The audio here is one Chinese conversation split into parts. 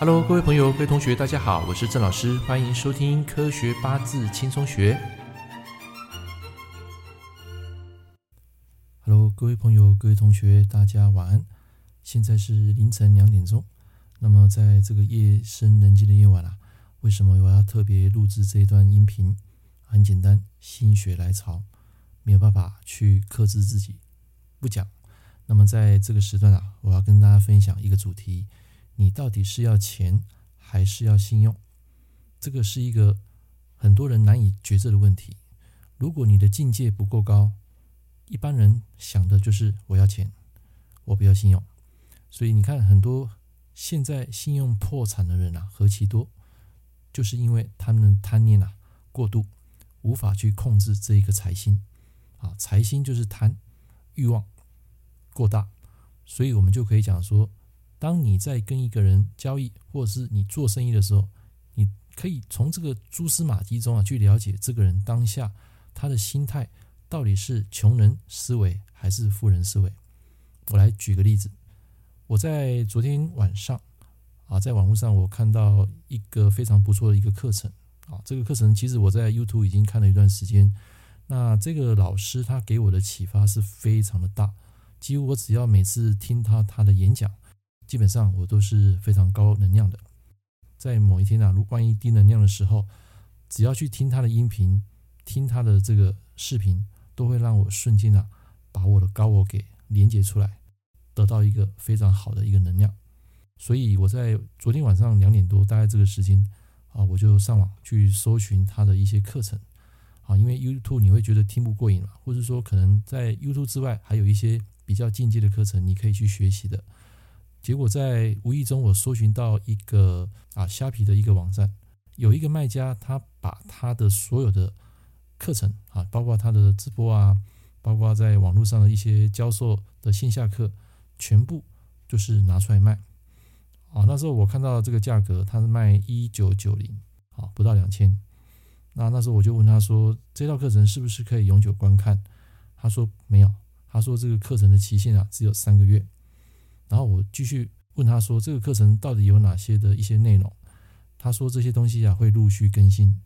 Hello，各位朋友、各位同学，大家好，我是郑老师，欢迎收听《科学八字轻松学》。Hello，各位朋友、各位同学，大家晚安。现在是凌晨两点钟。那么，在这个夜深人静的夜晚啊，为什么我要特别录制这一段音频？很简单，心血来潮，没有办法去克制自己，不讲。那么，在这个时段啊，我要跟大家分享一个主题。你到底是要钱还是要信用？这个是一个很多人难以抉择的问题。如果你的境界不够高，一般人想的就是我要钱，我不要信用。所以你看，很多现在信用破产的人啊，何其多，就是因为他们的贪念啊过度，无法去控制这一个财星啊。财星就是贪欲望过大，所以我们就可以讲说。当你在跟一个人交易，或者是你做生意的时候，你可以从这个蛛丝马迹中啊，去了解这个人当下他的心态到底是穷人思维还是富人思维。我来举个例子，我在昨天晚上啊，在网络上我看到一个非常不错的一个课程啊，这个课程其实我在 YouTube 已经看了一段时间，那这个老师他给我的启发是非常的大，几乎我只要每次听他他的演讲。基本上我都是非常高能量的，在某一天啊，如万一低能量的时候，只要去听他的音频，听他的这个视频，都会让我瞬间啊，把我的高我给连接出来，得到一个非常好的一个能量。所以我在昨天晚上两点多，大概这个时间啊，我就上网去搜寻他的一些课程啊，因为 YouTube 你会觉得听不过瘾嘛，或者说可能在 YouTube 之外还有一些比较进阶的课程，你可以去学习的。结果在无意中，我搜寻到一个啊虾皮的一个网站，有一个卖家，他把他的所有的课程啊，包括他的直播啊，包括在网络上的一些教授的线下课，全部就是拿出来卖。啊，那时候我看到这个价格，他是卖一九九零，啊，不到两千。那那时候我就问他说，这套课程是不是可以永久观看？他说没有，他说这个课程的期限啊只有三个月。然后我继续问他说：“这个课程到底有哪些的一些内容？”他说：“这些东西啊会陆续更新。”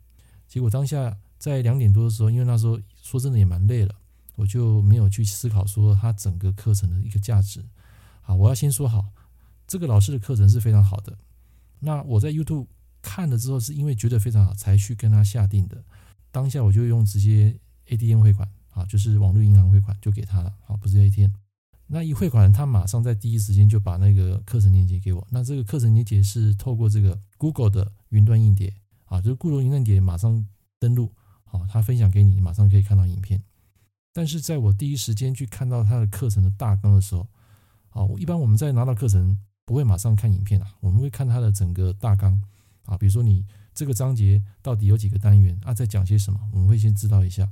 结果当下在两点多的时候，因为那时候说真的也蛮累了，我就没有去思考说他整个课程的一个价值。好，我要先说好，这个老师的课程是非常好的。那我在 YouTube 看了之后，是因为觉得非常好才去跟他下定的。当下我就用直接 ATM 汇款啊，就是网络银行汇款就给他了。好，不是 ATM。那一汇款，他马上在第一时间就把那个课程链接给我。那这个课程链接是透过这个 Google 的云端硬碟啊，就是 Google 云端硬碟马上登录，好，他分享给你，马上可以看到影片。但是在我第一时间去看到他的课程的大纲的时候，啊，一般我们在拿到课程不会马上看影片啊，我们会看他的整个大纲啊，比如说你这个章节到底有几个单元啊，在讲些什么，我们会先知道一下。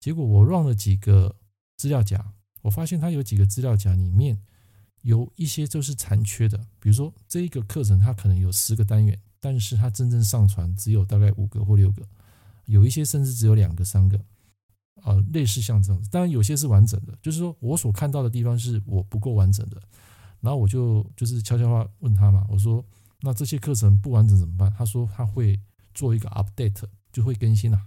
结果我 run 了几个资料夹。我发现它有几个资料夹里面有一些就是残缺的，比如说这一个课程它可能有十个单元，但是它真正上传只有大概五个或六个，有一些甚至只有两个、三个，啊，类似像这样子。当然有些是完整的，就是说我所看到的地方是我不够完整的，然后我就就是悄悄话问他嘛，我说那这些课程不完整怎么办？他说他会做一个 update，就会更新啊。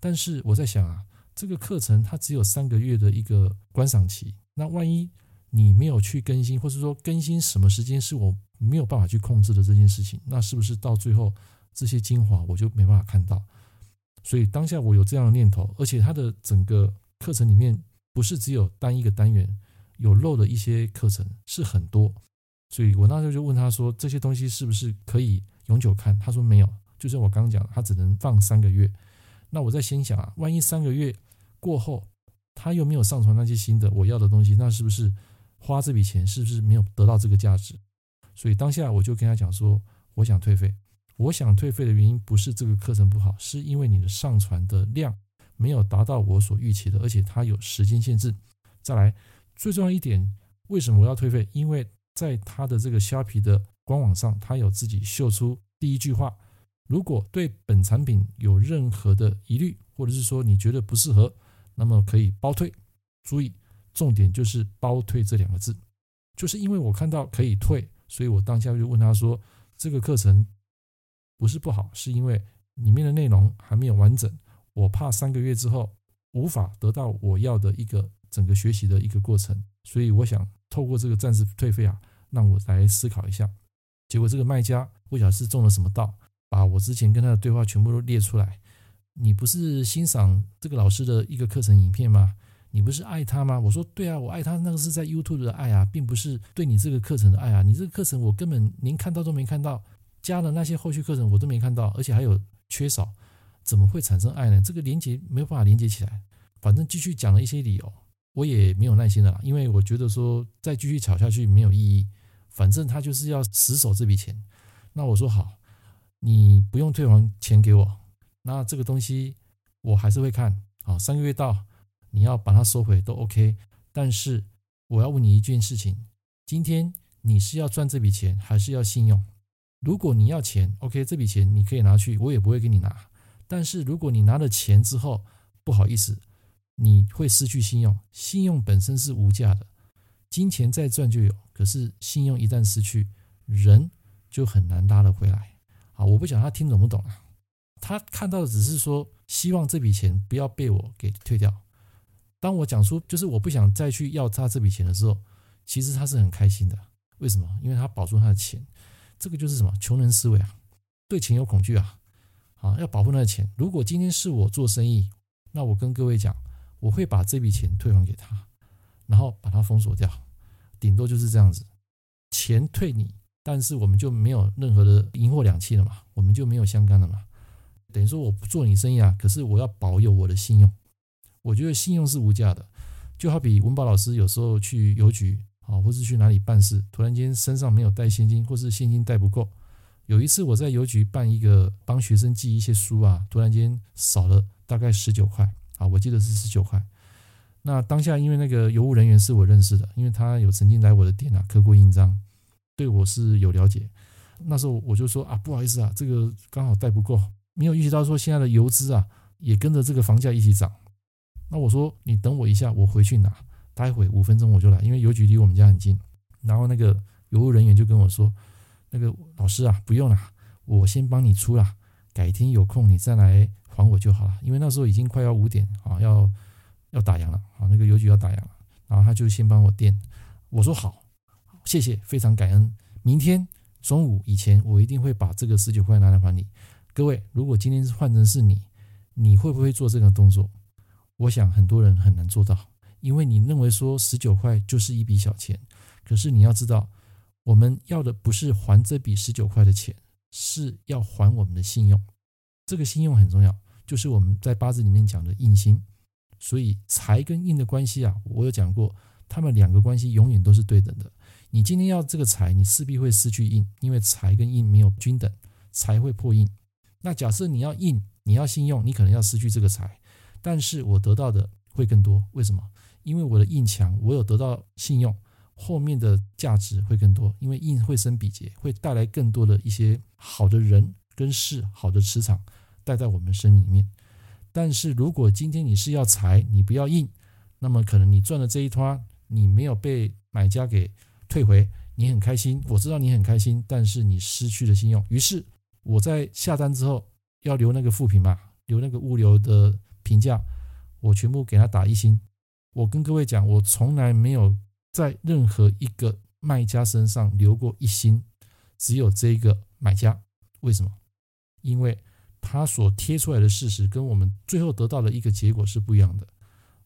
但是我在想啊。这个课程它只有三个月的一个观赏期，那万一你没有去更新，或是说更新什么时间是我没有办法去控制的这件事情，那是不是到最后这些精华我就没办法看到？所以当下我有这样的念头，而且它的整个课程里面不是只有单一个单元，有漏的一些课程是很多，所以我那时候就问他说，这些东西是不是可以永久看？他说没有，就是我刚讲，他只能放三个月。那我在心想啊，万一三个月。过后，他又没有上传那些新的我要的东西，那是不是花这笔钱是不是没有得到这个价值？所以当下我就跟他讲说，我想退费。我想退费的原因不是这个课程不好，是因为你的上传的量没有达到我所预期的，而且它有时间限制。再来，最重要一点，为什么我要退费？因为在他的这个虾皮的官网上，他有自己秀出第一句话：如果对本产品有任何的疑虑，或者是说你觉得不适合。那么可以包退，注意重点就是包退这两个字，就是因为我看到可以退，所以我当下就问他说：“这个课程不是不好，是因为里面的内容还没有完整，我怕三个月之后无法得到我要的一个整个学习的一个过程，所以我想透过这个暂时退费啊，让我来思考一下。结果这个卖家不晓得是中了什么道，把我之前跟他的对话全部都列出来。你不是欣赏这个老师的一个课程影片吗？你不是爱他吗？我说对啊，我爱他，那个是在 YouTube 的爱啊，并不是对你这个课程的爱啊。你这个课程我根本连看到都没看到，加了那些后续课程我都没看到，而且还有缺少，怎么会产生爱呢？这个连接没有办法连接起来。反正继续讲了一些理由，我也没有耐心的啦，因为我觉得说再继续吵下去没有意义。反正他就是要死守这笔钱。那我说好，你不用退还钱给我，那这个东西我还是会看。好，三个月到。你要把它收回都 OK，但是我要问你一件事情：今天你是要赚这笔钱，还是要信用？如果你要钱，OK，这笔钱你可以拿去，我也不会给你拿。但是如果你拿了钱之后，不好意思，你会失去信用。信用本身是无价的，金钱再赚就有，可是信用一旦失去，人就很难拉得回来。啊，我不讲他听懂不懂啊？他看到的只是说，希望这笔钱不要被我给退掉。当我讲出就是我不想再去要他这笔钱的时候，其实他是很开心的。为什么？因为他保住他的钱。这个就是什么？穷人思维啊，对钱有恐惧啊，啊，要保护他的钱。如果今天是我做生意，那我跟各位讲，我会把这笔钱退还给他，然后把它封锁掉，顶多就是这样子，钱退你，但是我们就没有任何的银货两讫了嘛，我们就没有相干了嘛。等于说我不做你生意啊，可是我要保有我的信用。我觉得信用是无价的，就好比文宝老师有时候去邮局啊，或是去哪里办事，突然间身上没有带现金，或是现金带不够。有一次我在邮局办一个帮学生寄一些书啊，突然间少了大概十九块啊，我记得是十九块。那当下因为那个邮务人员是我认识的，因为他有曾经来我的店啊刻过印章，对我是有了解。那时候我就说啊，不好意思啊，这个刚好带不够，没有预计到说现在的邮资啊也跟着这个房价一起涨。那我说你等我一下，我回去拿，待会五分钟我就来，因为邮局离我们家很近。然后那个邮务人员就跟我说：“那个老师啊，不用了，我先帮你出了，改天有空你再来还我就好了。”因为那时候已经快要五点啊，要要打烊了啊，那个邮局要打烊了。然后他就先帮我垫。我说好，谢谢，非常感恩。明天中午以前，我一定会把这个十九块拿来还你。各位，如果今天是换成是你，你会不会做这个动作？我想很多人很难做到，因为你认为说十九块就是一笔小钱，可是你要知道，我们要的不是还这笔十九块的钱，是要还我们的信用。这个信用很重要，就是我们在八字里面讲的印星。所以财跟印的关系啊，我有讲过，他们两个关系永远都是对等的。你今天要这个财，你势必会失去印，因为财跟印没有均等，财会破印。那假设你要印，你要信用，你可能要失去这个财。但是我得到的会更多，为什么？因为我的印强，我有得到信用，后面的价值会更多。因为印会生比劫，会带来更多的一些好的人跟事，好的磁场带在我们生命里面。但是如果今天你是要财，你不要印，那么可能你赚的这一摊，你没有被买家给退回，你很开心，我知道你很开心，但是你失去了信用。于是我在下单之后要留那个负评嘛，留那个物流的。评价我全部给他打一星。我跟各位讲，我从来没有在任何一个卖家身上留过一星，只有这一个买家。为什么？因为他所贴出来的事实跟我们最后得到的一个结果是不一样的。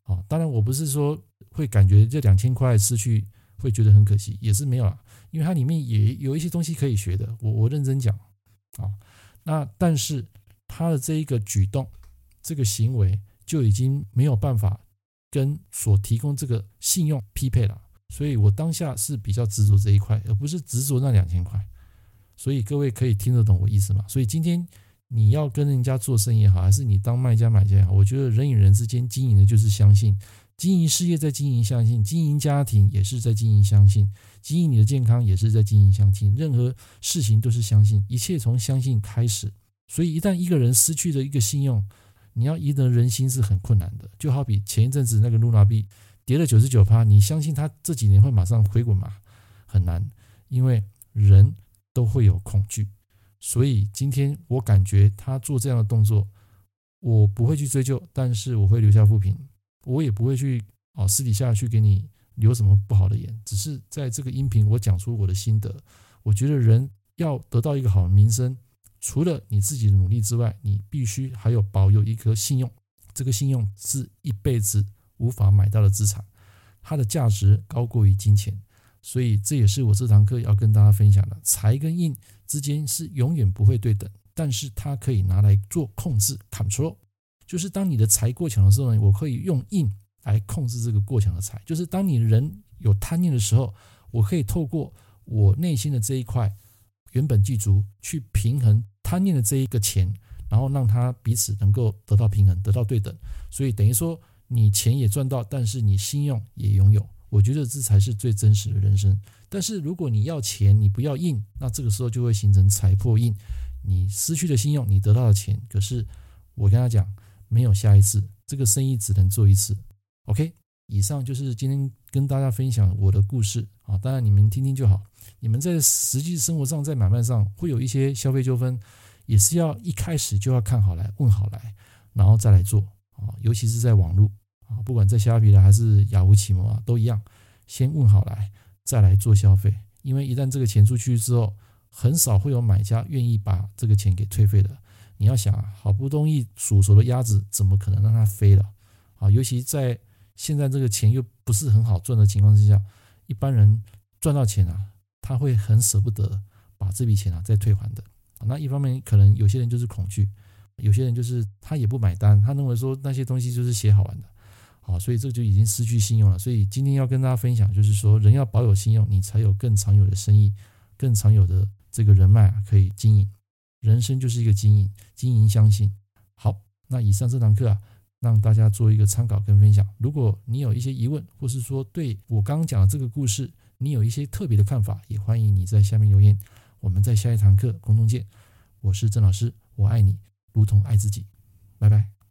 啊，当然我不是说会感觉这两千块失去会觉得很可惜，也是没有啦，因为它里面也有一些东西可以学的。我我认真讲啊，那但是他的这一个举动。这个行为就已经没有办法跟所提供这个信用匹配了，所以我当下是比较执着这一块，而不是执着那两千块。所以各位可以听得懂我意思吗？所以今天你要跟人家做生意也好，还是你当卖家买家也好，我觉得人与人之间经营的就是相信，经营事业在经营相信，经营家庭也是在经营相信，经营你的健康也是在经营相信，任何事情都是相信，一切从相信开始。所以一旦一个人失去了一个信用，你要赢得人心是很困难的，就好比前一阵子那个露娜币跌了九十九趴，你相信它这几年会马上回滚吗？很难，因为人都会有恐惧。所以今天我感觉他做这样的动作，我不会去追究，但是我会留下负评，我也不会去啊私底下去给你留什么不好的言，只是在这个音频我讲出我的心得。我觉得人要得到一个好的名声，除了你自己的努力之外，你必须还有保有一颗信用。这个信用是一辈子无法买到的资产，它的价值高过于金钱。所以这也是我这堂课要跟大家分享的：财跟印之间是永远不会对等，但是它可以拿来做控制 （control）。就是当你的财过强的时候呢，我可以用印来控制这个过强的财。就是当你人有贪念的时候，我可以透过我内心的这一块原本具足去平衡贪念的这一个钱，然后让它彼此能够得到平衡，得到对等。所以等于说你钱也赚到，但是你信用也拥有。我觉得这才是最真实的人生。但是如果你要钱，你不要印，那这个时候就会形成财破印。你失去了信用，你得到了钱，可是我跟他讲，没有下一次，这个生意只能做一次。OK，以上就是今天跟大家分享我的故事啊，当然你们听听就好。你们在实际生活上，在买卖上会有一些消费纠纷，也是要一开始就要看好来，问好来，然后再来做啊，尤其是在网络啊。不管在虾皮的还是雅虎奇摩啊，都一样，先问好来，再来做消费。因为一旦这个钱出去之后，很少会有买家愿意把这个钱给退费的。你要想啊，好不容易煮熟的鸭子，怎么可能让它飞了？啊，尤其在现在这个钱又不是很好赚的情况之下，一般人赚到钱啊，他会很舍不得把这笔钱啊再退还的。那一方面，可能有些人就是恐惧，有些人就是他也不买单，他认为说那些东西就是写好玩的。好，所以这就已经失去信用了。所以今天要跟大家分享，就是说人要保有信用，你才有更长有的生意，更长有的这个人脉啊，可以经营。人生就是一个经营，经营相信。好，那以上这堂课啊，让大家做一个参考跟分享。如果你有一些疑问，或是说对我刚刚讲的这个故事，你有一些特别的看法，也欢迎你在下面留言。我们在下一堂课空中见。我是郑老师，我爱你，如同爱自己。拜拜。